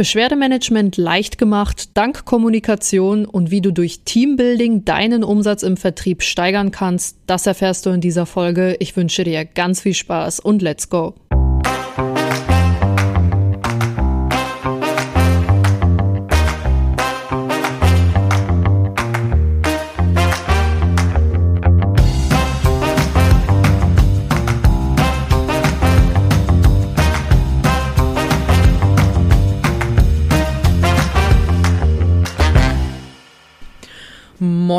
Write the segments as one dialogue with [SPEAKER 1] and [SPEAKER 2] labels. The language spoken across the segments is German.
[SPEAKER 1] Beschwerdemanagement leicht gemacht, dank Kommunikation und wie du durch Teambuilding deinen Umsatz im Vertrieb steigern kannst, das erfährst du in dieser Folge. Ich wünsche dir ganz viel Spaß und let's go.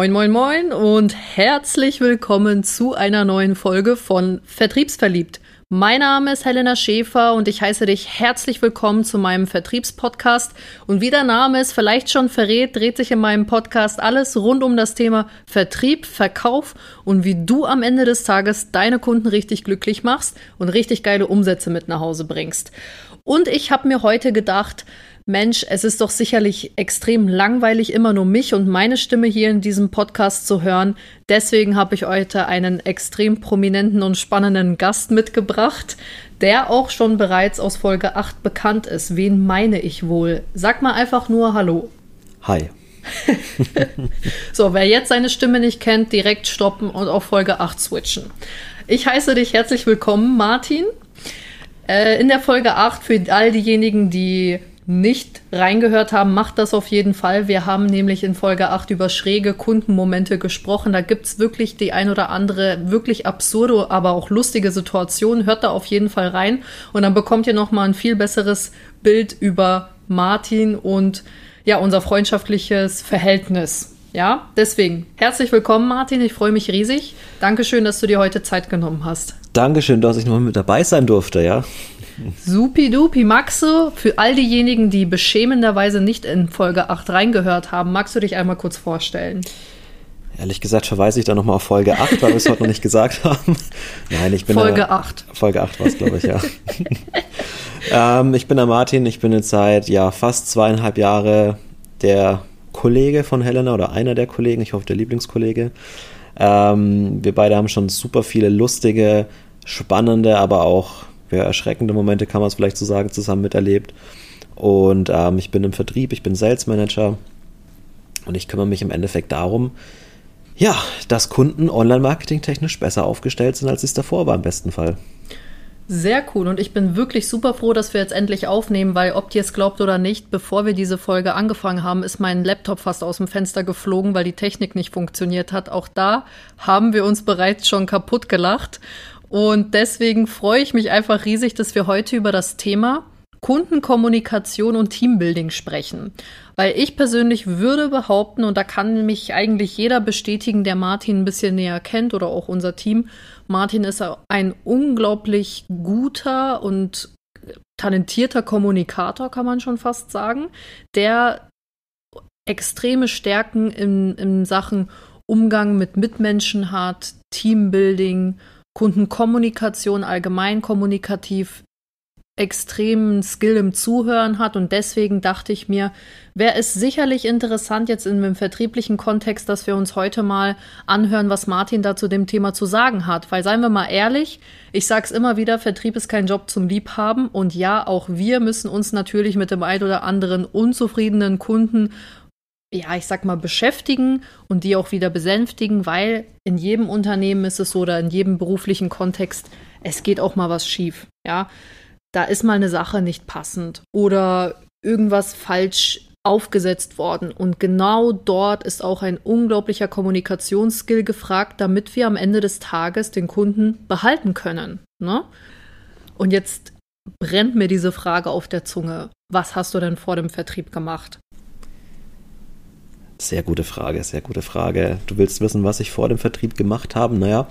[SPEAKER 1] Moin, moin, moin und herzlich willkommen zu einer neuen Folge von Vertriebsverliebt. Mein Name ist Helena Schäfer und ich heiße dich herzlich willkommen zu meinem Vertriebspodcast. Und wie der Name es vielleicht schon verrät, dreht sich in meinem Podcast alles rund um das Thema Vertrieb, Verkauf und wie du am Ende des Tages deine Kunden richtig glücklich machst und richtig geile Umsätze mit nach Hause bringst. Und ich habe mir heute gedacht, Mensch, es ist doch sicherlich extrem langweilig, immer nur mich und meine Stimme hier in diesem Podcast zu hören. Deswegen habe ich heute einen extrem prominenten und spannenden Gast mitgebracht, der auch schon bereits aus Folge 8 bekannt ist. Wen meine ich wohl? Sag mal einfach nur Hallo.
[SPEAKER 2] Hi.
[SPEAKER 1] so, wer jetzt seine Stimme nicht kennt, direkt stoppen und auf Folge 8 switchen. Ich heiße dich herzlich willkommen, Martin. Äh, in der Folge 8 für all diejenigen, die nicht reingehört haben, macht das auf jeden Fall. Wir haben nämlich in Folge 8 über schräge Kundenmomente gesprochen. Da gibt es wirklich die ein oder andere wirklich absurde, aber auch lustige Situation. Hört da auf jeden Fall rein und dann bekommt ihr nochmal ein viel besseres Bild über Martin und ja, unser freundschaftliches Verhältnis. Ja, deswegen herzlich willkommen, Martin. Ich freue mich riesig. Dankeschön, dass du dir heute Zeit genommen hast.
[SPEAKER 2] Dankeschön, dass ich noch mit dabei sein durfte, ja.
[SPEAKER 1] Supidupi. Du für all diejenigen, die beschämenderweise nicht in Folge 8 reingehört haben, magst du dich einmal kurz vorstellen?
[SPEAKER 2] Ehrlich gesagt verweise ich da nochmal auf Folge 8, weil wir es heute noch nicht gesagt haben. Nein, ich bin
[SPEAKER 1] Folge der, 8.
[SPEAKER 2] Folge 8 war es, glaube ich, ja. ähm, ich bin der Martin, ich bin jetzt seit ja, fast zweieinhalb Jahre der Kollege von Helena oder einer der Kollegen, ich hoffe der Lieblingskollege. Ähm, wir beide haben schon super viele lustige, spannende, aber auch ja, erschreckende Momente, kann man es vielleicht so sagen, zusammen miterlebt. Und ähm, ich bin im Vertrieb, ich bin Sales Manager und ich kümmere mich im Endeffekt darum, ja, dass Kunden online-marketing technisch besser aufgestellt sind, als es davor war im besten Fall.
[SPEAKER 1] Sehr cool und ich bin wirklich super froh, dass wir jetzt endlich aufnehmen, weil ob ihr es glaubt oder nicht, bevor wir diese Folge angefangen haben, ist mein Laptop fast aus dem Fenster geflogen, weil die Technik nicht funktioniert hat. Auch da haben wir uns bereits schon kaputt gelacht und deswegen freue ich mich einfach riesig, dass wir heute über das Thema Kundenkommunikation und Teambuilding sprechen. Weil ich persönlich würde behaupten, und da kann mich eigentlich jeder bestätigen, der Martin ein bisschen näher kennt oder auch unser Team, Martin ist ein unglaublich guter und talentierter Kommunikator, kann man schon fast sagen, der extreme Stärken in, in Sachen Umgang mit Mitmenschen hat, Teambuilding Kundenkommunikation allgemein kommunikativ extremen Skill im Zuhören hat. Und deswegen dachte ich mir, wäre es sicherlich interessant jetzt in einem vertrieblichen Kontext, dass wir uns heute mal anhören, was Martin da zu dem Thema zu sagen hat, weil seien wir mal ehrlich, ich sag's immer wieder, Vertrieb ist kein Job zum Liebhaben. Und ja, auch wir müssen uns natürlich mit dem ein oder anderen unzufriedenen Kunden ja, ich sag mal, beschäftigen und die auch wieder besänftigen, weil in jedem Unternehmen ist es so oder in jedem beruflichen Kontext, es geht auch mal was schief. Ja, da ist mal eine Sache nicht passend oder irgendwas falsch aufgesetzt worden. Und genau dort ist auch ein unglaublicher Kommunikationsskill gefragt, damit wir am Ende des Tages den Kunden behalten können. Ne? Und jetzt brennt mir diese Frage auf der Zunge. Was hast du denn vor dem Vertrieb gemacht?
[SPEAKER 2] Sehr gute Frage, sehr gute Frage. Du willst wissen, was ich vor dem Vertrieb gemacht habe? Naja,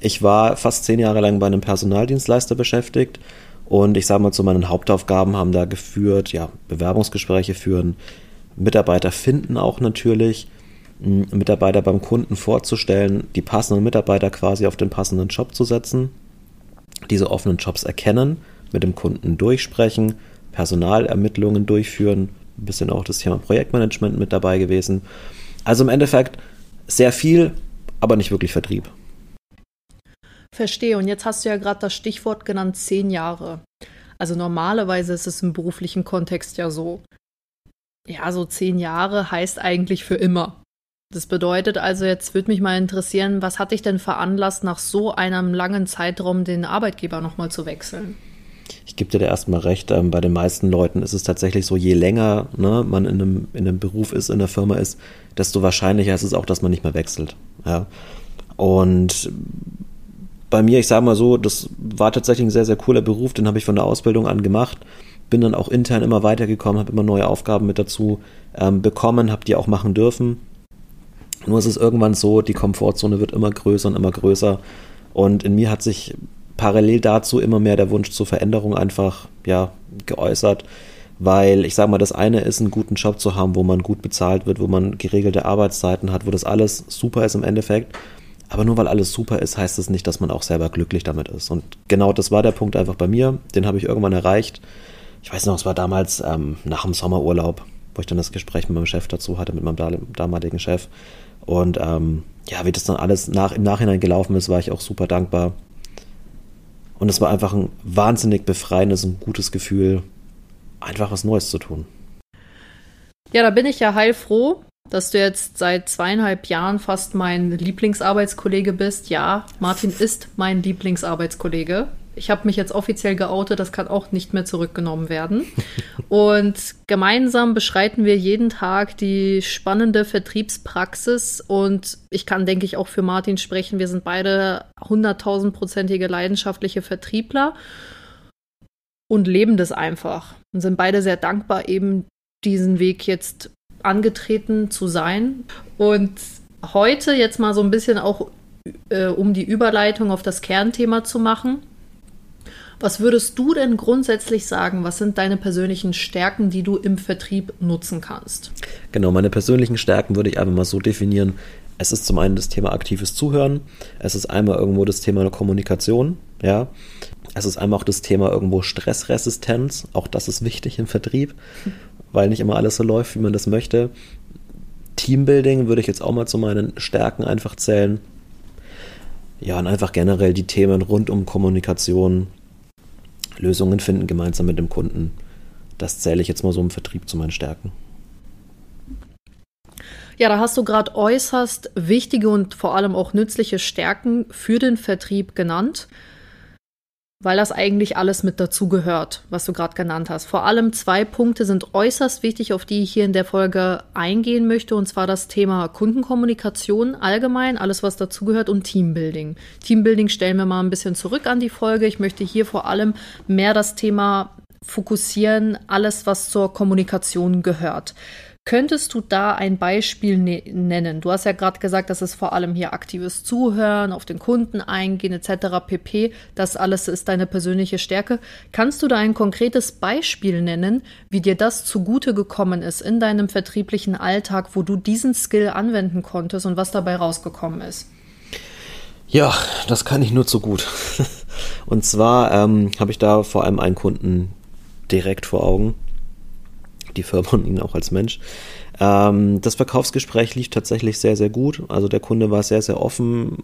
[SPEAKER 2] ich war fast zehn Jahre lang bei einem Personaldienstleister beschäftigt und ich sage mal, zu meinen Hauptaufgaben haben da geführt, ja, Bewerbungsgespräche führen, Mitarbeiter finden auch natürlich, Mitarbeiter beim Kunden vorzustellen, die passenden Mitarbeiter quasi auf den passenden Job zu setzen, diese offenen Jobs erkennen, mit dem Kunden durchsprechen, Personalermittlungen durchführen ein bisschen auch das Thema Projektmanagement mit dabei gewesen. Also im Endeffekt sehr viel, aber nicht wirklich Vertrieb.
[SPEAKER 1] Verstehe. Und jetzt hast du ja gerade das Stichwort genannt, zehn Jahre. Also normalerweise ist es im beruflichen Kontext ja so. Ja, so zehn Jahre heißt eigentlich für immer. Das bedeutet also, jetzt würde mich mal interessieren, was hat dich denn veranlasst, nach so einem langen Zeitraum den Arbeitgeber nochmal zu wechseln?
[SPEAKER 2] Ich gebe dir da erstmal recht, ähm, bei den meisten Leuten ist es tatsächlich so, je länger ne, man in einem, in einem Beruf ist, in der Firma ist, desto wahrscheinlicher ist es auch, dass man nicht mehr wechselt. Ja. Und bei mir, ich sage mal so, das war tatsächlich ein sehr, sehr cooler Beruf, den habe ich von der Ausbildung an gemacht. Bin dann auch intern immer weitergekommen, habe immer neue Aufgaben mit dazu ähm, bekommen, habe die auch machen dürfen. Nur ist es irgendwann so, die Komfortzone wird immer größer und immer größer. Und in mir hat sich parallel dazu immer mehr der Wunsch zur Veränderung einfach ja, geäußert. Weil ich sage mal, das eine ist, einen guten Job zu haben, wo man gut bezahlt wird, wo man geregelte Arbeitszeiten hat, wo das alles super ist im Endeffekt. Aber nur weil alles super ist, heißt das nicht, dass man auch selber glücklich damit ist. Und genau das war der Punkt einfach bei mir. Den habe ich irgendwann erreicht. Ich weiß noch, es war damals ähm, nach dem Sommerurlaub, wo ich dann das Gespräch mit meinem Chef dazu hatte, mit meinem damaligen Chef. Und ähm, ja, wie das dann alles nach, im Nachhinein gelaufen ist, war ich auch super dankbar. Und es war einfach ein wahnsinnig befreiendes und gutes Gefühl, einfach was Neues zu tun.
[SPEAKER 1] Ja, da bin ich ja heilfroh, dass du jetzt seit zweieinhalb Jahren fast mein Lieblingsarbeitskollege bist. Ja, Martin ist mein Lieblingsarbeitskollege ich habe mich jetzt offiziell geoutet, das kann auch nicht mehr zurückgenommen werden. Und gemeinsam beschreiten wir jeden Tag die spannende Vertriebspraxis. Und ich kann, denke ich, auch für Martin sprechen. Wir sind beide hunderttausendprozentige leidenschaftliche Vertriebler und leben das einfach. Und sind beide sehr dankbar, eben diesen Weg jetzt angetreten zu sein. Und heute jetzt mal so ein bisschen auch, äh, um die Überleitung auf das Kernthema zu machen was würdest du denn grundsätzlich sagen? Was sind deine persönlichen Stärken, die du im Vertrieb nutzen kannst?
[SPEAKER 2] Genau, meine persönlichen Stärken würde ich einfach mal so definieren. Es ist zum einen das Thema aktives Zuhören. Es ist einmal irgendwo das Thema Kommunikation. Ja. Es ist einmal auch das Thema irgendwo Stressresistenz. Auch das ist wichtig im Vertrieb, weil nicht immer alles so läuft, wie man das möchte. Teambuilding würde ich jetzt auch mal zu meinen Stärken einfach zählen. Ja, und einfach generell die Themen rund um Kommunikation, Lösungen finden gemeinsam mit dem Kunden. Das zähle ich jetzt mal so im Vertrieb zu meinen Stärken.
[SPEAKER 1] Ja, da hast du gerade äußerst wichtige und vor allem auch nützliche Stärken für den Vertrieb genannt weil das eigentlich alles mit dazu gehört, was du gerade genannt hast. Vor allem zwei Punkte sind äußerst wichtig, auf die ich hier in der Folge eingehen möchte, und zwar das Thema Kundenkommunikation allgemein, alles was dazugehört und Teambuilding. Teambuilding stellen wir mal ein bisschen zurück an die Folge. Ich möchte hier vor allem mehr das Thema fokussieren, alles was zur Kommunikation gehört. Könntest du da ein Beispiel ne nennen? Du hast ja gerade gesagt, dass es vor allem hier aktives Zuhören, auf den Kunden eingehen etc. pp. Das alles ist deine persönliche Stärke. Kannst du da ein konkretes Beispiel nennen, wie dir das zugute gekommen ist in deinem vertrieblichen Alltag, wo du diesen Skill anwenden konntest und was dabei rausgekommen ist?
[SPEAKER 2] Ja, das kann ich nur zu gut. Und zwar ähm, habe ich da vor allem einen Kunden direkt vor Augen, die Firma und ihn auch als Mensch. Ähm, das Verkaufsgespräch lief tatsächlich sehr, sehr gut. Also der Kunde war sehr, sehr offen,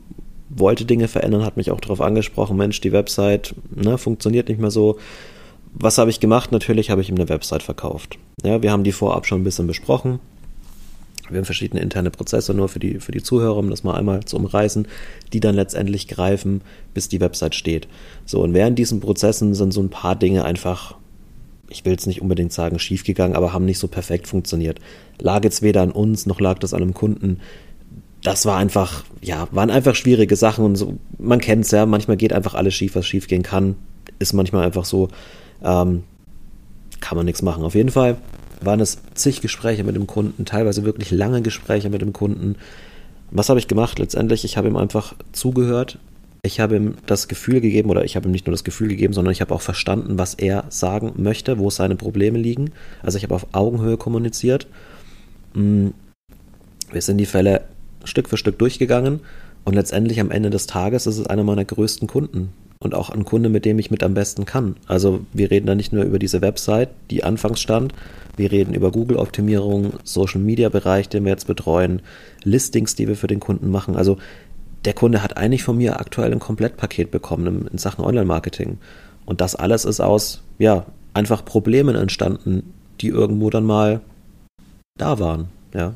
[SPEAKER 2] wollte Dinge verändern, hat mich auch darauf angesprochen, Mensch, die Website ne, funktioniert nicht mehr so. Was habe ich gemacht? Natürlich habe ich ihm eine Website verkauft. Ja, wir haben die vorab schon ein bisschen besprochen. Wir haben verschiedene interne Prozesse nur für die, für die Zuhörer, um das mal einmal zu umreißen, die dann letztendlich greifen, bis die Website steht. So, und während diesen Prozessen sind so ein paar Dinge einfach ich will es nicht unbedingt sagen, schiefgegangen, aber haben nicht so perfekt funktioniert. Lag jetzt weder an uns, noch lag das an einem Kunden. Das war einfach, ja, waren einfach schwierige Sachen und so, man kennt es ja, manchmal geht einfach alles schief, was schief gehen kann. Ist manchmal einfach so, ähm, kann man nichts machen. Auf jeden Fall waren es zig Gespräche mit dem Kunden, teilweise wirklich lange Gespräche mit dem Kunden. Was habe ich gemacht letztendlich? Ich habe ihm einfach zugehört, ich habe ihm das Gefühl gegeben, oder ich habe ihm nicht nur das Gefühl gegeben, sondern ich habe auch verstanden, was er sagen möchte, wo seine Probleme liegen. Also ich habe auf Augenhöhe kommuniziert. Mm, wir sind die Fälle Stück für Stück durchgegangen und letztendlich am Ende des Tages ist es einer meiner größten Kunden und auch ein Kunde, mit dem ich mit am besten kann. Also wir reden da nicht nur über diese Website, die anfangs stand, wir reden über Google-Optimierung, Social-Media-Bereich, den wir jetzt betreuen, Listings, die wir für den Kunden machen. Also der Kunde hat eigentlich von mir aktuell ein Komplettpaket bekommen in Sachen Online-Marketing. Und das alles ist aus, ja, einfach Problemen entstanden, die irgendwo dann mal da waren, ja.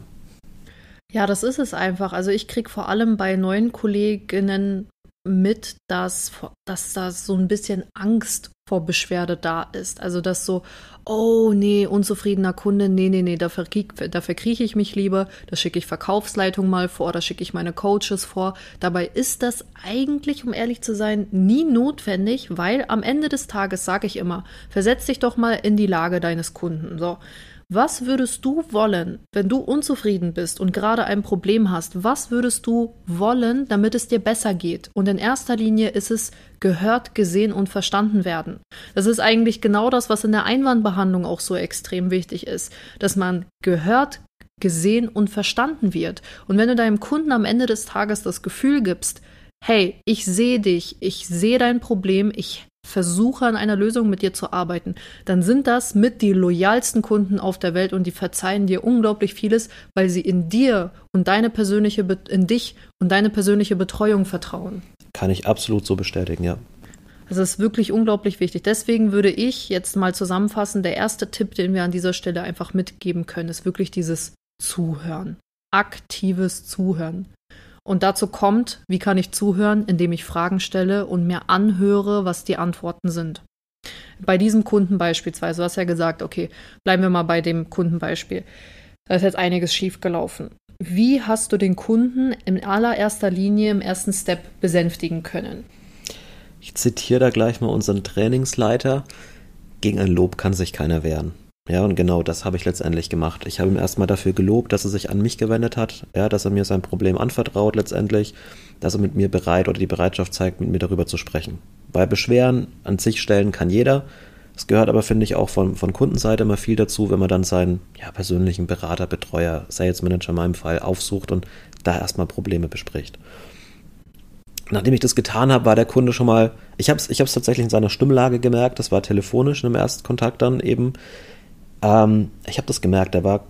[SPEAKER 1] Ja, das ist es einfach. Also ich kriege vor allem bei neuen Kolleginnen mit, dass, dass da so ein bisschen Angst vor Beschwerde da ist. Also dass so, oh nee, unzufriedener Kunde, nee, nee, nee, dafür, dafür krieche ich mich lieber, da schicke ich Verkaufsleitung mal vor, da schicke ich meine Coaches vor. Dabei ist das eigentlich, um ehrlich zu sein, nie notwendig, weil am Ende des Tages sage ich immer, versetz dich doch mal in die Lage deines Kunden. So, was würdest du wollen, wenn du unzufrieden bist und gerade ein Problem hast? Was würdest du wollen, damit es dir besser geht? Und in erster Linie ist es gehört, gesehen und verstanden werden. Das ist eigentlich genau das, was in der Einwandbehandlung auch so extrem wichtig ist, dass man gehört, gesehen und verstanden wird. Und wenn du deinem Kunden am Ende des Tages das Gefühl gibst, hey, ich sehe dich, ich sehe dein Problem, ich versuche an einer Lösung mit dir zu arbeiten, dann sind das mit die loyalsten Kunden auf der Welt und die verzeihen dir unglaublich vieles, weil sie in dir und deine persönliche in dich und deine persönliche Betreuung vertrauen.
[SPEAKER 2] Kann ich absolut so bestätigen, ja.
[SPEAKER 1] Also es ist wirklich unglaublich wichtig. Deswegen würde ich jetzt mal zusammenfassen, der erste Tipp, den wir an dieser Stelle einfach mitgeben können, ist wirklich dieses Zuhören. Aktives Zuhören. Und dazu kommt, wie kann ich zuhören, indem ich Fragen stelle und mir anhöre, was die Antworten sind. Bei diesem Kunden beispielsweise, du hast ja gesagt, okay, bleiben wir mal bei dem Kundenbeispiel. Da ist jetzt einiges schiefgelaufen. Wie hast du den Kunden in allererster Linie im ersten Step besänftigen können?
[SPEAKER 2] Ich zitiere da gleich mal unseren Trainingsleiter. Gegen ein Lob kann sich keiner wehren. Ja, und genau das habe ich letztendlich gemacht. Ich habe ihm erstmal dafür gelobt, dass er sich an mich gewendet hat, ja, dass er mir sein Problem anvertraut letztendlich, dass er mit mir bereit oder die Bereitschaft zeigt, mit mir darüber zu sprechen. Bei Beschweren an sich stellen kann jeder. Es gehört aber, finde ich, auch von, von Kundenseite immer viel dazu, wenn man dann seinen ja, persönlichen Berater, Betreuer, Sales Manager in meinem Fall aufsucht und da erstmal Probleme bespricht. Nachdem ich das getan habe, war der Kunde schon mal, ich habe es ich tatsächlich in seiner Stimmlage gemerkt, das war telefonisch in einem ersten Kontakt dann eben, ähm, ich habe das gemerkt, er war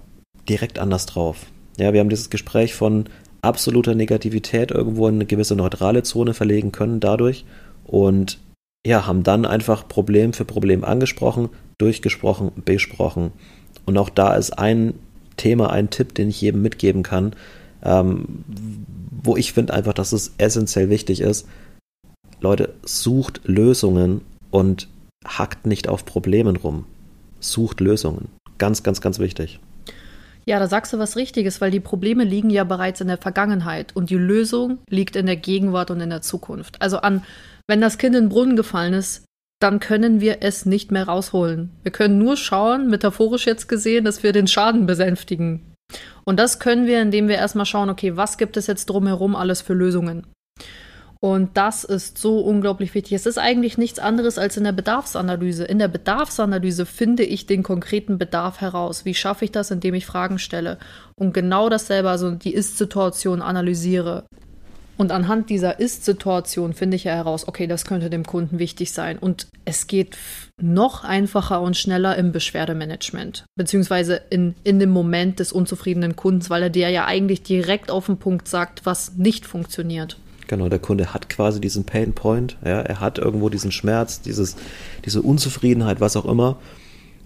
[SPEAKER 2] direkt anders drauf. Ja, wir haben dieses Gespräch von absoluter Negativität irgendwo in eine gewisse neutrale Zone verlegen können dadurch und ja, haben dann einfach Problem für Problem angesprochen, durchgesprochen, besprochen. Und auch da ist ein Thema, ein Tipp, den ich jedem mitgeben kann, ähm, wo ich finde einfach, dass es essentiell wichtig ist. Leute, sucht Lösungen und hackt nicht auf Problemen rum sucht Lösungen. Ganz, ganz, ganz wichtig.
[SPEAKER 1] Ja, da sagst du was Richtiges, weil die Probleme liegen ja bereits in der Vergangenheit und die Lösung liegt in der Gegenwart und in der Zukunft. Also an, wenn das Kind in den Brunnen gefallen ist, dann können wir es nicht mehr rausholen. Wir können nur schauen, metaphorisch jetzt gesehen, dass wir den Schaden besänftigen. Und das können wir, indem wir erstmal schauen, okay, was gibt es jetzt drumherum alles für Lösungen? Und das ist so unglaublich wichtig. Es ist eigentlich nichts anderes als in der Bedarfsanalyse. In der Bedarfsanalyse finde ich den konkreten Bedarf heraus. Wie schaffe ich das, indem ich Fragen stelle und genau dasselbe, also die Ist-Situation analysiere. Und anhand dieser Ist-Situation finde ich ja heraus, okay, das könnte dem Kunden wichtig sein. Und es geht noch einfacher und schneller im Beschwerdemanagement, beziehungsweise in, in dem Moment des unzufriedenen Kundens, weil er dir ja eigentlich direkt auf den Punkt sagt, was nicht funktioniert.
[SPEAKER 2] Genau, der Kunde hat quasi diesen Pain Point, ja, er hat irgendwo diesen Schmerz, dieses, diese Unzufriedenheit, was auch immer.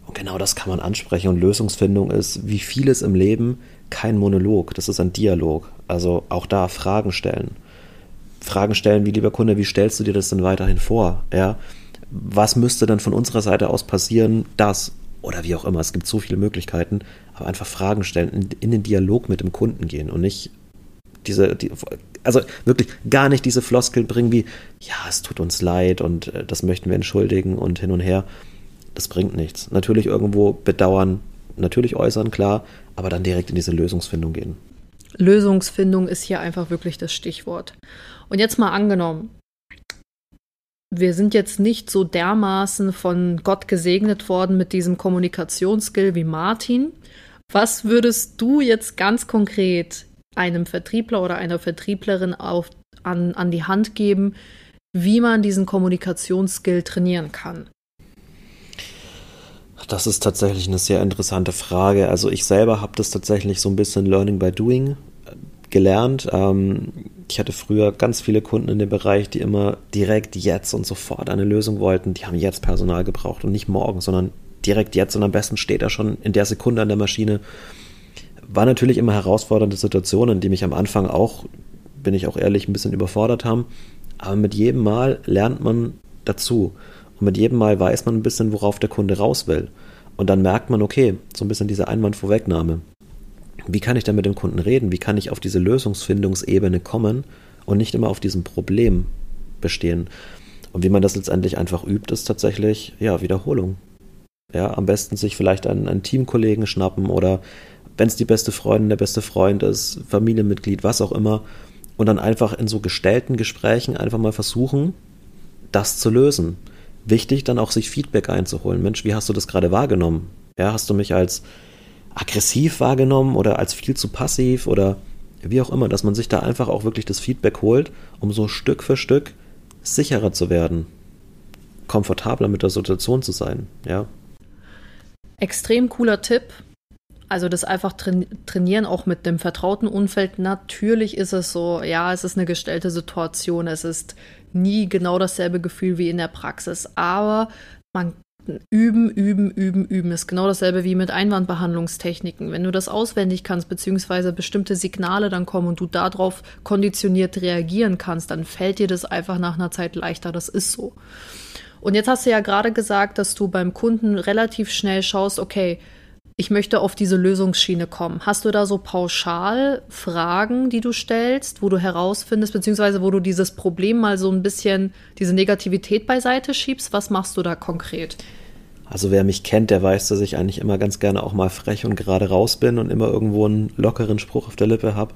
[SPEAKER 2] Und genau das kann man ansprechen. Und Lösungsfindung ist, wie vieles im Leben, kein Monolog, das ist ein Dialog. Also auch da Fragen stellen. Fragen stellen, wie lieber Kunde, wie stellst du dir das denn weiterhin vor? Ja? Was müsste dann von unserer Seite aus passieren, das oder wie auch immer. Es gibt so viele Möglichkeiten, aber einfach Fragen stellen, in, in den Dialog mit dem Kunden gehen und nicht diese, die, also wirklich gar nicht diese Floskeln bringen wie, ja, es tut uns leid und äh, das möchten wir entschuldigen und hin und her. Das bringt nichts. Natürlich irgendwo bedauern, natürlich äußern, klar, aber dann direkt in diese Lösungsfindung gehen.
[SPEAKER 1] Lösungsfindung ist hier einfach wirklich das Stichwort. Und jetzt mal angenommen, wir sind jetzt nicht so dermaßen von Gott gesegnet worden mit diesem Kommunikationsskill wie Martin. Was würdest du jetzt ganz konkret einem Vertriebler oder einer Vertrieblerin auf, an, an die Hand geben, wie man diesen Kommunikationsskill trainieren kann?
[SPEAKER 2] Das ist tatsächlich eine sehr interessante Frage. Also ich selber habe das tatsächlich so ein bisschen Learning by Doing äh, gelernt. Ähm, Ich hatte früher ganz viele Kunden in dem Bereich, die immer direkt jetzt und sofort eine Lösung wollten. Die haben jetzt Personal gebraucht und nicht morgen, sondern direkt jetzt und am besten steht er schon in der Sekunde an der Maschine. War natürlich immer herausfordernde Situationen, die mich am Anfang auch, bin ich auch ehrlich, ein bisschen überfordert haben. Aber mit jedem Mal lernt man dazu. Und mit jedem Mal weiß man ein bisschen, worauf der Kunde raus will. Und dann merkt man, okay, so ein bisschen diese Einwandvorwegnahme. Wie kann ich dann mit dem Kunden reden? Wie kann ich auf diese Lösungsfindungsebene kommen und nicht immer auf diesem Problem bestehen? Und wie man das letztendlich einfach übt, ist tatsächlich, ja, Wiederholung. Ja, am besten sich vielleicht einen, einen Teamkollegen schnappen oder wenn es die beste Freundin, der beste Freund ist, Familienmitglied, was auch immer, und dann einfach in so gestellten Gesprächen einfach mal versuchen, das zu lösen. Wichtig dann auch sich Feedback einzuholen. Mensch, wie hast du das gerade wahrgenommen? Ja, hast du mich als aggressiv wahrgenommen oder als viel zu passiv oder wie auch immer, dass man sich da einfach auch wirklich das Feedback holt, um so Stück für Stück sicherer zu werden, komfortabler mit der Situation zu sein, ja.
[SPEAKER 1] Extrem cooler Tipp. Also das einfach trainieren, auch mit dem vertrauten Umfeld. Natürlich ist es so, ja, es ist eine gestellte Situation, es ist nie genau dasselbe Gefühl wie in der Praxis, aber man üben, üben, üben, üben. Ist genau dasselbe wie mit Einwandbehandlungstechniken. Wenn du das auswendig kannst, beziehungsweise bestimmte Signale dann kommen und du darauf konditioniert reagieren kannst, dann fällt dir das einfach nach einer Zeit leichter. Das ist so. Und jetzt hast du ja gerade gesagt, dass du beim Kunden relativ schnell schaust, okay, ich möchte auf diese Lösungsschiene kommen. Hast du da so pauschal Fragen, die du stellst, wo du herausfindest, beziehungsweise wo du dieses Problem mal so ein bisschen, diese Negativität beiseite schiebst? Was machst du da konkret?
[SPEAKER 2] Also wer mich kennt, der weiß, dass ich eigentlich immer ganz gerne auch mal frech und gerade raus bin und immer irgendwo einen lockeren Spruch auf der Lippe habe.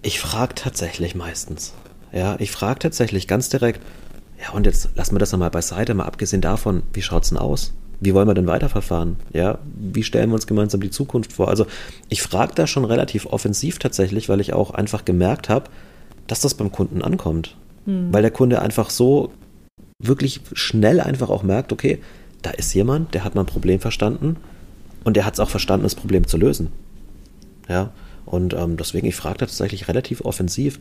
[SPEAKER 2] Ich frage tatsächlich meistens. Ja, ich frage tatsächlich ganz direkt, ja, und jetzt lassen wir das nochmal beiseite, mal abgesehen davon, wie schaut's denn aus? Wie wollen wir denn weiterverfahren? Ja, wie stellen wir uns gemeinsam die Zukunft vor? Also ich frage da schon relativ offensiv tatsächlich, weil ich auch einfach gemerkt habe, dass das beim Kunden ankommt. Hm. Weil der Kunde einfach so wirklich schnell einfach auch merkt, okay, da ist jemand, der hat mein Problem verstanden und der hat es auch verstanden, das Problem zu lösen. Ja, und ähm, deswegen, ich frage tatsächlich relativ offensiv,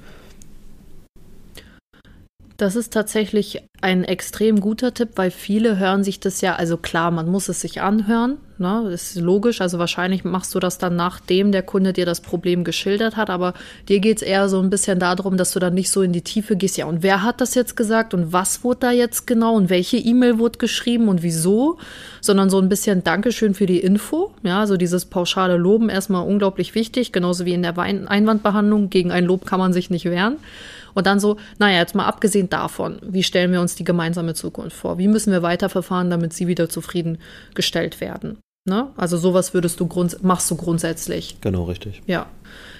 [SPEAKER 1] das ist tatsächlich ein extrem guter Tipp, weil viele hören sich das ja, also klar, man muss es sich anhören, ne? Das ist logisch, also wahrscheinlich machst du das dann, nachdem der Kunde dir das Problem geschildert hat, aber dir geht es eher so ein bisschen darum, dass du dann nicht so in die Tiefe gehst, ja, und wer hat das jetzt gesagt? Und was wurde da jetzt genau? Und welche E-Mail wurde geschrieben? Und wieso, sondern so ein bisschen Dankeschön für die Info, ja, also dieses pauschale Loben erstmal unglaublich wichtig, genauso wie in der Einwandbehandlung, gegen ein Lob kann man sich nicht wehren. Und dann so, naja, jetzt mal abgesehen davon, wie stellen wir uns die gemeinsame Zukunft vor? Wie müssen wir weiterverfahren, damit sie wieder zufriedengestellt werden? Ne? Also sowas würdest du machst du grundsätzlich.
[SPEAKER 2] Genau, richtig.
[SPEAKER 1] Ja.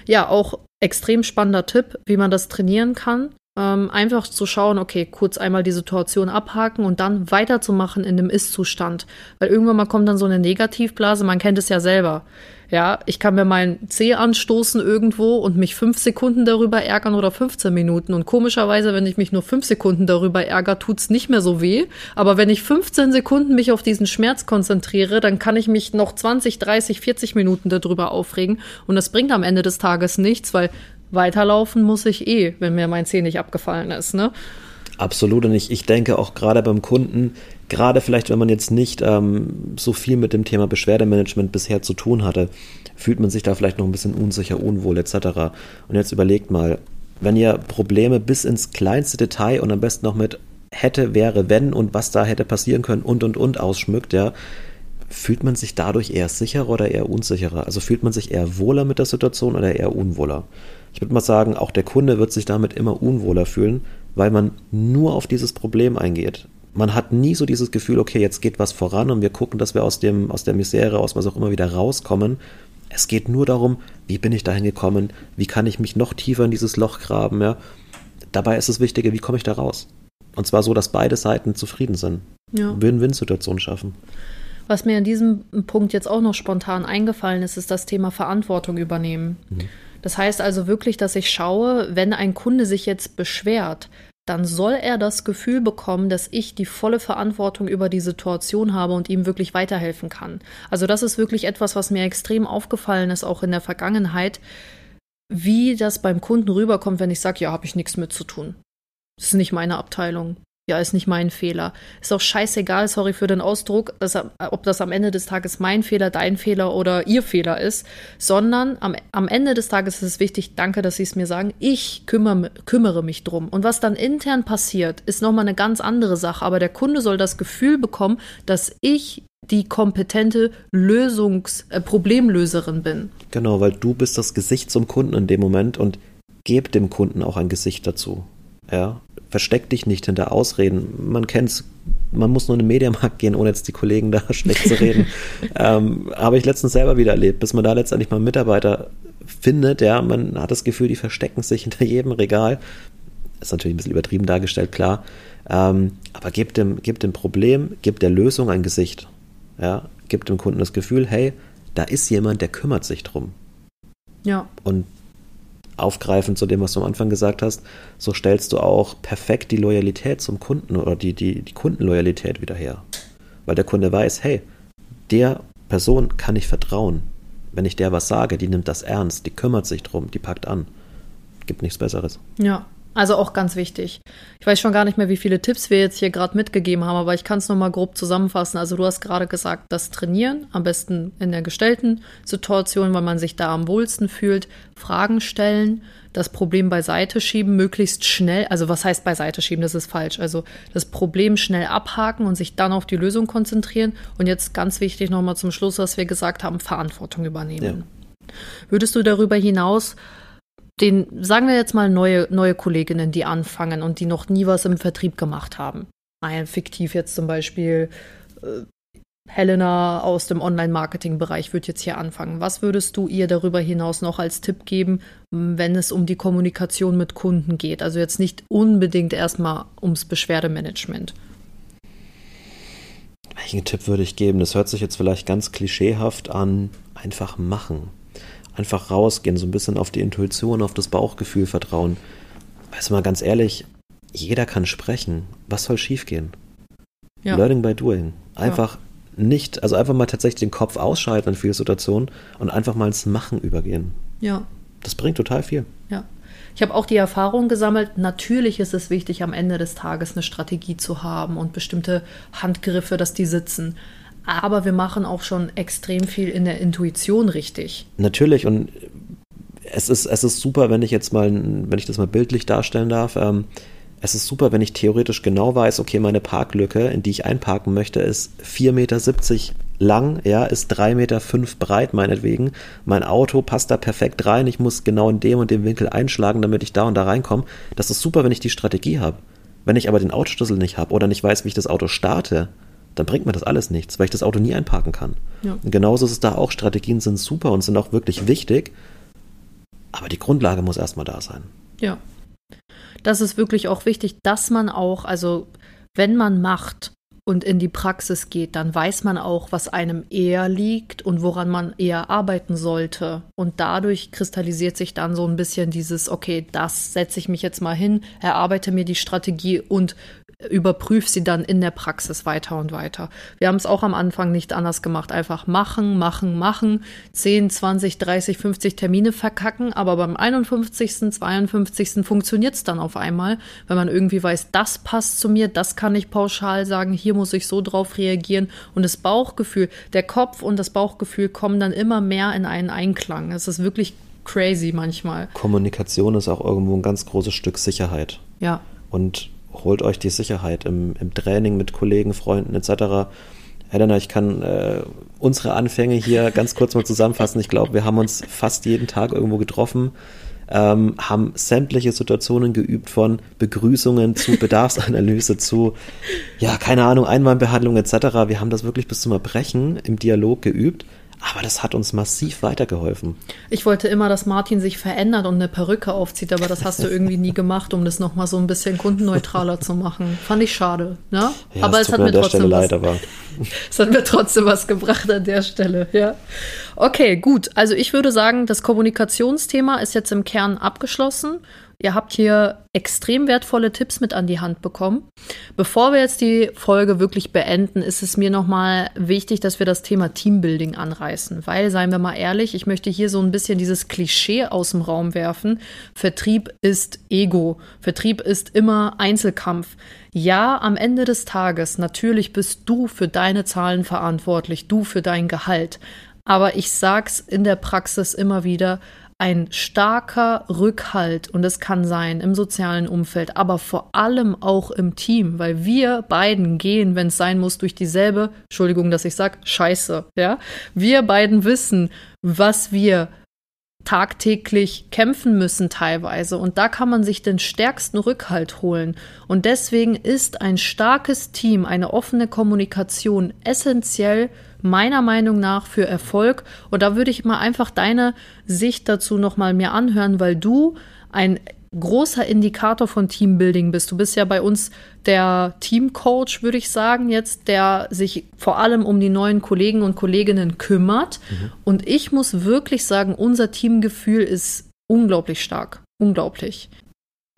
[SPEAKER 1] Ja, auch extrem spannender Tipp, wie man das trainieren kann. Ähm, einfach zu schauen, okay, kurz einmal die Situation abhaken und dann weiterzumachen in dem Ist-Zustand. Weil irgendwann mal kommt dann so eine Negativblase, man kennt es ja selber. Ja, ich kann mir meinen Zeh anstoßen irgendwo und mich fünf Sekunden darüber ärgern oder 15 Minuten. Und komischerweise, wenn ich mich nur fünf Sekunden darüber ärgere, tut's nicht mehr so weh. Aber wenn ich 15 Sekunden mich auf diesen Schmerz konzentriere, dann kann ich mich noch 20, 30, 40 Minuten darüber aufregen. Und das bringt am Ende des Tages nichts, weil weiterlaufen muss ich eh, wenn mir mein Zeh nicht abgefallen ist, ne?
[SPEAKER 2] Absolut. Und ich, ich denke auch gerade beim Kunden, gerade vielleicht, wenn man jetzt nicht ähm, so viel mit dem Thema Beschwerdemanagement bisher zu tun hatte, fühlt man sich da vielleicht noch ein bisschen unsicher, unwohl etc. Und jetzt überlegt mal, wenn ihr Probleme bis ins kleinste Detail und am besten noch mit hätte, wäre, wenn und was da hätte passieren können und und und ausschmückt, ja, fühlt man sich dadurch eher sicherer oder eher unsicherer? Also fühlt man sich eher wohler mit der Situation oder eher unwohler? Ich würde mal sagen, auch der Kunde wird sich damit immer unwohler fühlen, weil man nur auf dieses Problem eingeht. Man hat nie so dieses Gefühl, okay, jetzt geht was voran und wir gucken, dass wir aus, dem, aus der Misere, aus was auch immer wieder rauskommen. Es geht nur darum, wie bin ich dahin gekommen, wie kann ich mich noch tiefer in dieses Loch graben, ja. Dabei ist das Wichtige, wie komme ich da raus? Und zwar so, dass beide Seiten zufrieden sind. Ja. Win-Win-Situation schaffen.
[SPEAKER 1] Was mir an diesem Punkt jetzt auch noch spontan eingefallen ist, ist das Thema Verantwortung übernehmen. Mhm. Das heißt also wirklich, dass ich schaue, wenn ein Kunde sich jetzt beschwert, dann soll er das Gefühl bekommen, dass ich die volle Verantwortung über die Situation habe und ihm wirklich weiterhelfen kann. Also das ist wirklich etwas, was mir extrem aufgefallen ist, auch in der Vergangenheit. wie das beim Kunden rüberkommt, wenn ich sage, ja, habe ich nichts mit zu tun. Das ist nicht meine Abteilung. Ja, ist nicht mein Fehler. Ist auch scheißegal, sorry für den Ausdruck, dass, ob das am Ende des Tages mein Fehler, dein Fehler oder ihr Fehler ist, sondern am, am Ende des Tages ist es wichtig, danke, dass Sie es mir sagen, ich kümmere, kümmere mich drum. Und was dann intern passiert, ist nochmal eine ganz andere Sache. Aber der Kunde soll das Gefühl bekommen, dass ich die kompetente Lösungs-, äh, Problemlöserin bin.
[SPEAKER 2] Genau, weil du bist das Gesicht zum Kunden in dem Moment und geb dem Kunden auch ein Gesicht dazu. Ja, versteck dich nicht hinter Ausreden. Man kennt's, man muss nur in den Mediamarkt gehen, ohne jetzt die Kollegen da schlecht zu reden. ähm, habe ich letztens selber wieder erlebt, bis man da letztendlich mal einen Mitarbeiter findet, ja, man hat das Gefühl, die verstecken sich hinter jedem Regal. Ist natürlich ein bisschen übertrieben dargestellt, klar. Ähm, aber gebt dem, gebt dem Problem, gebt der Lösung ein Gesicht. Ja, gebt dem Kunden das Gefühl, hey, da ist jemand, der kümmert sich drum.
[SPEAKER 1] Ja.
[SPEAKER 2] Und aufgreifend zu dem, was du am Anfang gesagt hast, so stellst du auch perfekt die Loyalität zum Kunden oder die, die, die Kundenloyalität wieder her. Weil der Kunde weiß, hey, der Person kann ich vertrauen. Wenn ich der was sage, die nimmt das ernst, die kümmert sich drum, die packt an. Gibt nichts Besseres.
[SPEAKER 1] Ja, also auch ganz wichtig. Ich weiß schon gar nicht mehr, wie viele Tipps wir jetzt hier gerade mitgegeben haben, aber ich kann es nochmal grob zusammenfassen. Also du hast gerade gesagt, das Trainieren, am besten in der gestellten Situation, weil man sich da am wohlsten fühlt, Fragen stellen, das Problem beiseite schieben, möglichst schnell, also was heißt beiseite schieben, das ist falsch. Also das Problem schnell abhaken und sich dann auf die Lösung konzentrieren. Und jetzt ganz wichtig nochmal zum Schluss, was wir gesagt haben, Verantwortung übernehmen. Ja. Würdest du darüber hinaus den, sagen wir jetzt mal neue, neue Kolleginnen, die anfangen und die noch nie was im Vertrieb gemacht haben. Ein fiktiv jetzt zum Beispiel äh, Helena aus dem Online-Marketing-Bereich wird jetzt hier anfangen. Was würdest du ihr darüber hinaus noch als Tipp geben, wenn es um die Kommunikation mit Kunden geht? Also jetzt nicht unbedingt erstmal ums Beschwerdemanagement.
[SPEAKER 2] Welchen Tipp würde ich geben? Das hört sich jetzt vielleicht ganz klischeehaft an. Einfach machen einfach rausgehen, so ein bisschen auf die Intuition, auf das Bauchgefühl vertrauen. Weißt du mal ganz ehrlich, jeder kann sprechen. Was soll schiefgehen? Ja. Learning by doing. Einfach ja. nicht, also einfach mal tatsächlich den Kopf ausschalten in vielen Situationen und einfach mal ins Machen übergehen.
[SPEAKER 1] Ja.
[SPEAKER 2] Das bringt total viel.
[SPEAKER 1] Ja. Ich habe auch die Erfahrung gesammelt, natürlich ist es wichtig, am Ende des Tages eine Strategie zu haben und bestimmte Handgriffe, dass die sitzen aber wir machen auch schon extrem viel in der Intuition richtig.
[SPEAKER 2] Natürlich und es ist, es ist super, wenn ich jetzt mal, wenn ich das mal bildlich darstellen darf, ähm, es ist super, wenn ich theoretisch genau weiß, okay, meine Parklücke, in die ich einparken möchte, ist 4,70 Meter lang, ja, ist 3,5 Meter breit meinetwegen. Mein Auto passt da perfekt rein, ich muss genau in dem und dem Winkel einschlagen, damit ich da und da reinkomme. Das ist super, wenn ich die Strategie habe. Wenn ich aber den Autoschlüssel nicht habe oder nicht weiß, wie ich das Auto starte, dann bringt mir das alles nichts, weil ich das Auto nie einparken kann. Ja. Und genauso ist es da auch. Strategien sind super und sind auch wirklich wichtig, aber die Grundlage muss erstmal da sein.
[SPEAKER 1] Ja. Das ist wirklich auch wichtig, dass man auch, also wenn man macht, und in die Praxis geht, dann weiß man auch, was einem eher liegt und woran man eher arbeiten sollte. Und dadurch kristallisiert sich dann so ein bisschen dieses, okay, das setze ich mich jetzt mal hin, erarbeite mir die Strategie und überprüfe sie dann in der Praxis weiter und weiter. Wir haben es auch am Anfang nicht anders gemacht. Einfach machen, machen, machen. 10, 20, 30, 50 Termine verkacken. Aber beim 51., 52. funktioniert es dann auf einmal, wenn man irgendwie weiß, das passt zu mir, das kann ich pauschal sagen, hier muss ich so drauf reagieren. Und das Bauchgefühl, der Kopf und das Bauchgefühl kommen dann immer mehr in einen Einklang. Es ist wirklich crazy manchmal.
[SPEAKER 2] Kommunikation ist auch irgendwo ein ganz großes Stück Sicherheit.
[SPEAKER 1] Ja.
[SPEAKER 2] Und holt euch die Sicherheit im, im Training mit Kollegen, Freunden etc. Helena, ich kann äh, unsere Anfänge hier ganz kurz mal zusammenfassen. Ich glaube, wir haben uns fast jeden Tag irgendwo getroffen, ähm, haben sämtliche Situationen geübt von Begrüßungen zu Bedarfsanalyse zu, ja, keine Ahnung, Einwandbehandlung etc. Wir haben das wirklich bis zum Erbrechen im Dialog geübt aber das hat uns massiv weitergeholfen.
[SPEAKER 1] Ich wollte immer, dass Martin sich verändert und eine Perücke aufzieht, aber das hast du irgendwie nie gemacht, um das nochmal so ein bisschen kundenneutraler zu machen. Fand ich schade. Ne?
[SPEAKER 2] Ja, aber es, es hat mir, trotzdem was, leid,
[SPEAKER 1] es hat mir trotzdem was gebracht an der Stelle. Ja. Okay, gut. Also ich würde sagen, das Kommunikationsthema ist jetzt im Kern abgeschlossen Ihr habt hier extrem wertvolle Tipps mit an die Hand bekommen. Bevor wir jetzt die Folge wirklich beenden, ist es mir nochmal wichtig, dass wir das Thema Teambuilding anreißen. Weil, seien wir mal ehrlich, ich möchte hier so ein bisschen dieses Klischee aus dem Raum werfen. Vertrieb ist Ego. Vertrieb ist immer Einzelkampf. Ja, am Ende des Tages, natürlich bist du für deine Zahlen verantwortlich, du für dein Gehalt. Aber ich sag's in der Praxis immer wieder, ein starker Rückhalt, und es kann sein im sozialen Umfeld, aber vor allem auch im Team, weil wir beiden gehen, wenn es sein muss, durch dieselbe, Entschuldigung, dass ich sag, Scheiße, ja. Wir beiden wissen, was wir tagtäglich kämpfen müssen teilweise. Und da kann man sich den stärksten Rückhalt holen. Und deswegen ist ein starkes Team, eine offene Kommunikation essentiell meiner Meinung nach für Erfolg. Und da würde ich mal einfach deine Sicht dazu nochmal mir anhören, weil du ein großer Indikator von Teambuilding bist. Du bist ja bei uns der Teamcoach, würde ich sagen, jetzt, der sich vor allem um die neuen Kollegen und Kolleginnen kümmert. Mhm. Und ich muss wirklich sagen, unser Teamgefühl ist unglaublich stark. Unglaublich.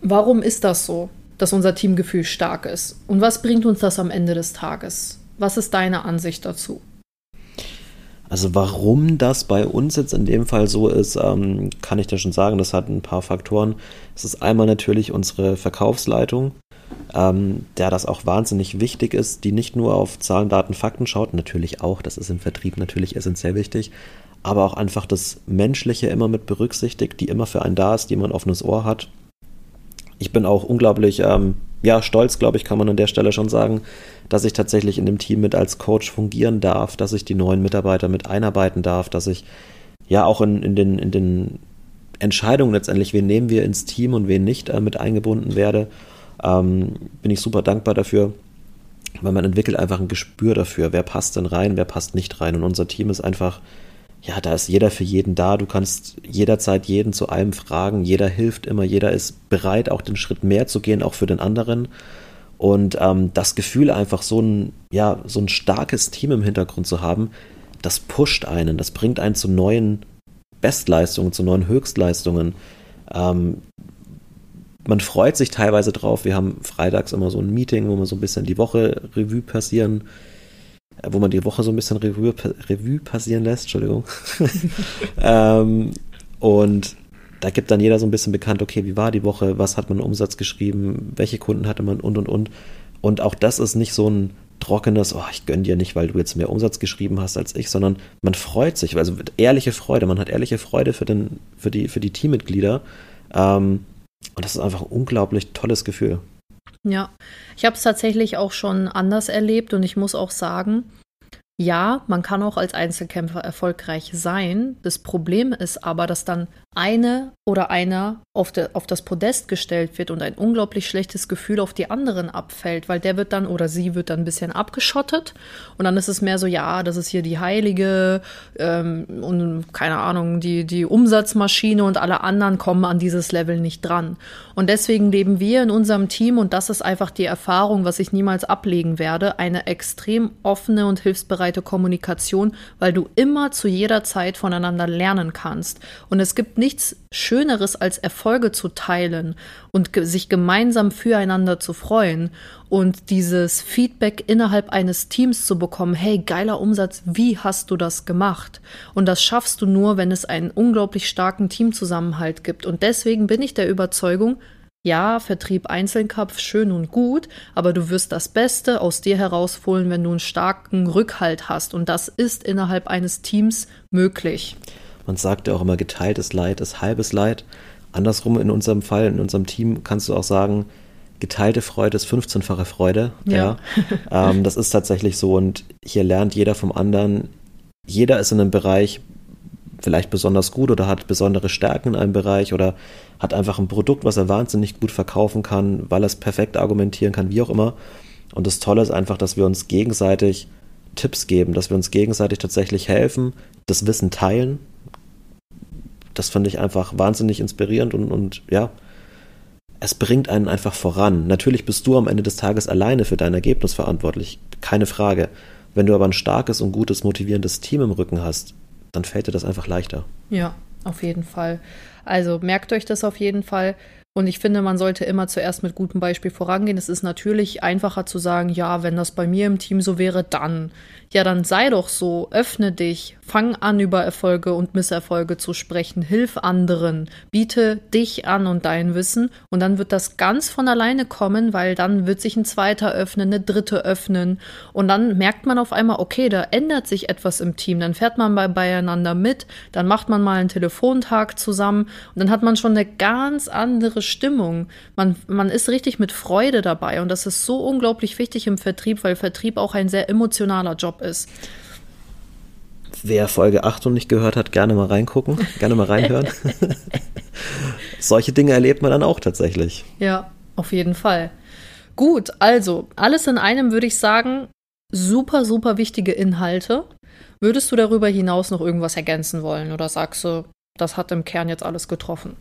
[SPEAKER 1] Warum ist das so, dass unser Teamgefühl stark ist? Und was bringt uns das am Ende des Tages? Was ist deine Ansicht dazu?
[SPEAKER 2] Also warum das bei uns jetzt in dem Fall so ist, ähm, kann ich dir schon sagen. Das hat ein paar Faktoren. Es ist einmal natürlich unsere Verkaufsleitung, ähm, der das auch wahnsinnig wichtig ist, die nicht nur auf Zahlen, Daten, Fakten schaut, natürlich auch, das ist im Vertrieb natürlich essentiell wichtig, aber auch einfach das Menschliche immer mit berücksichtigt, die immer für einen da ist, die immer ein offenes Ohr hat. Ich bin auch unglaublich ähm, ja, stolz, glaube ich, kann man an der Stelle schon sagen, dass ich tatsächlich in dem Team mit als Coach fungieren darf, dass ich die neuen Mitarbeiter mit einarbeiten darf, dass ich ja auch in, in, den, in den Entscheidungen letztendlich, wen nehmen wir ins Team und wen nicht, äh, mit eingebunden werde. Ähm, bin ich super dankbar dafür, weil man entwickelt einfach ein Gespür dafür, wer passt denn rein, wer passt nicht rein. Und unser Team ist einfach, ja, da ist jeder für jeden da. Du kannst jederzeit jeden zu allem fragen. Jeder hilft immer, jeder ist bereit, auch den Schritt mehr zu gehen, auch für den anderen. Und ähm, das Gefühl, einfach so ein, ja, so ein starkes Team im Hintergrund zu haben, das pusht einen, das bringt einen zu neuen Bestleistungen, zu neuen Höchstleistungen. Ähm, man freut sich teilweise drauf. Wir haben freitags immer so ein Meeting, wo wir so ein bisschen die Woche Revue passieren, äh, wo man die Woche so ein bisschen Revue, Revue passieren lässt, Entschuldigung. ähm, und da gibt dann jeder so ein bisschen bekannt, okay, wie war die Woche, was hat man Umsatz geschrieben, welche Kunden hatte man und und und. Und auch das ist nicht so ein trockenes, oh, ich gönn dir nicht, weil du jetzt mehr Umsatz geschrieben hast als ich, sondern man freut sich, also ehrliche Freude, man hat ehrliche Freude für, den, für, die, für die Teammitglieder. Ähm, und das ist einfach ein unglaublich tolles Gefühl.
[SPEAKER 1] Ja, ich habe es tatsächlich auch schon anders erlebt und ich muss auch sagen, ja, man kann auch als Einzelkämpfer erfolgreich sein. Das Problem ist aber, dass dann eine oder einer auf, de, auf das Podest gestellt wird und ein unglaublich schlechtes Gefühl auf die anderen abfällt, weil der wird dann oder sie wird dann ein bisschen abgeschottet und dann ist es mehr so, ja, das ist hier die Heilige ähm, und keine Ahnung, die, die Umsatzmaschine und alle anderen kommen an dieses Level nicht dran. Und deswegen leben wir in unserem Team und das ist einfach die Erfahrung, was ich niemals ablegen werde, eine extrem offene und hilfsbereite Kommunikation, weil du immer zu jeder Zeit voneinander lernen kannst. Und es gibt nichts Schöneres als Erfolge zu teilen und ge sich gemeinsam füreinander zu freuen und dieses Feedback innerhalb eines Teams zu bekommen, hey, geiler Umsatz, wie hast du das gemacht? Und das schaffst du nur, wenn es einen unglaublich starken Teamzusammenhalt gibt. Und deswegen bin ich der Überzeugung, ja, Vertrieb Einzelkopf, schön und gut, aber du wirst das Beste aus dir herausholen, wenn du einen starken Rückhalt hast. Und das ist innerhalb eines Teams möglich.
[SPEAKER 2] Man sagt ja auch immer, geteiltes Leid ist halbes Leid. Andersrum in unserem Fall, in unserem Team kannst du auch sagen, geteilte Freude ist 15-fache Freude. Ja. ja. ähm, das ist tatsächlich so und hier lernt jeder vom anderen. Jeder ist in einem Bereich vielleicht besonders gut oder hat besondere Stärken in einem Bereich oder hat einfach ein Produkt, was er wahnsinnig gut verkaufen kann, weil er es perfekt argumentieren kann, wie auch immer. Und das Tolle ist einfach, dass wir uns gegenseitig Tipps geben, dass wir uns gegenseitig tatsächlich helfen, das Wissen teilen das fand ich einfach wahnsinnig inspirierend und, und ja, es bringt einen einfach voran. Natürlich bist du am Ende des Tages alleine für dein Ergebnis verantwortlich, keine Frage. Wenn du aber ein starkes und gutes, motivierendes Team im Rücken hast, dann fällt dir das einfach leichter.
[SPEAKER 1] Ja, auf jeden Fall. Also merkt euch das auf jeden Fall. Und ich finde, man sollte immer zuerst mit gutem Beispiel vorangehen. Es ist natürlich einfacher zu sagen, ja, wenn das bei mir im Team so wäre, dann. Ja, dann sei doch so, öffne dich, fang an, über Erfolge und Misserfolge zu sprechen, hilf anderen, biete dich an und dein Wissen. Und dann wird das ganz von alleine kommen, weil dann wird sich ein zweiter öffnen, eine dritte öffnen. Und dann merkt man auf einmal, okay, da ändert sich etwas im Team, dann fährt man bei, beieinander mit, dann macht man mal einen Telefontag zusammen. Und dann hat man schon eine ganz andere Stimmung. Man, man ist richtig mit Freude dabei. Und das ist so unglaublich wichtig im Vertrieb, weil Vertrieb auch ein sehr emotionaler Job ist.
[SPEAKER 2] Wer Folge 8 noch nicht gehört hat, gerne mal reingucken, gerne mal reinhören. Solche Dinge erlebt man dann auch tatsächlich.
[SPEAKER 1] Ja, auf jeden Fall. Gut, also alles in einem würde ich sagen, super, super wichtige Inhalte. Würdest du darüber hinaus noch irgendwas ergänzen wollen oder sagst du, das hat im Kern jetzt alles getroffen?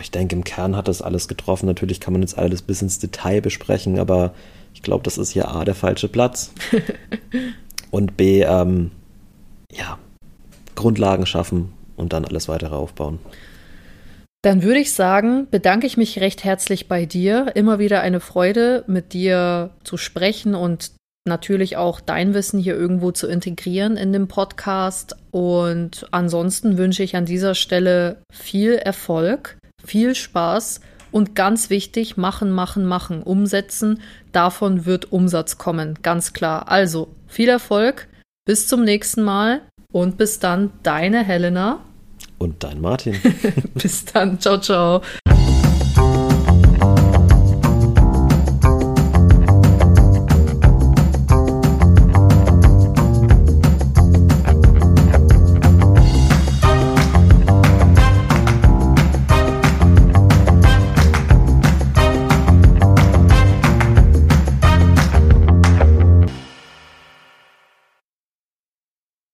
[SPEAKER 2] ich denke, im Kern hat das alles getroffen. Natürlich kann man jetzt alles bis ins Detail besprechen, aber ich glaube, das ist hier A, der falsche Platz. und B, ähm, ja, Grundlagen schaffen und dann alles weitere aufbauen.
[SPEAKER 1] Dann würde ich sagen, bedanke ich mich recht herzlich bei dir. Immer wieder eine Freude, mit dir zu sprechen und natürlich auch dein Wissen hier irgendwo zu integrieren in dem Podcast. Und ansonsten wünsche ich an dieser Stelle viel Erfolg viel Spaß und ganz wichtig, machen, machen, machen, umsetzen. Davon wird Umsatz kommen, ganz klar. Also viel Erfolg, bis zum nächsten Mal und bis dann, deine Helena.
[SPEAKER 2] Und dein Martin.
[SPEAKER 1] bis dann, ciao, ciao.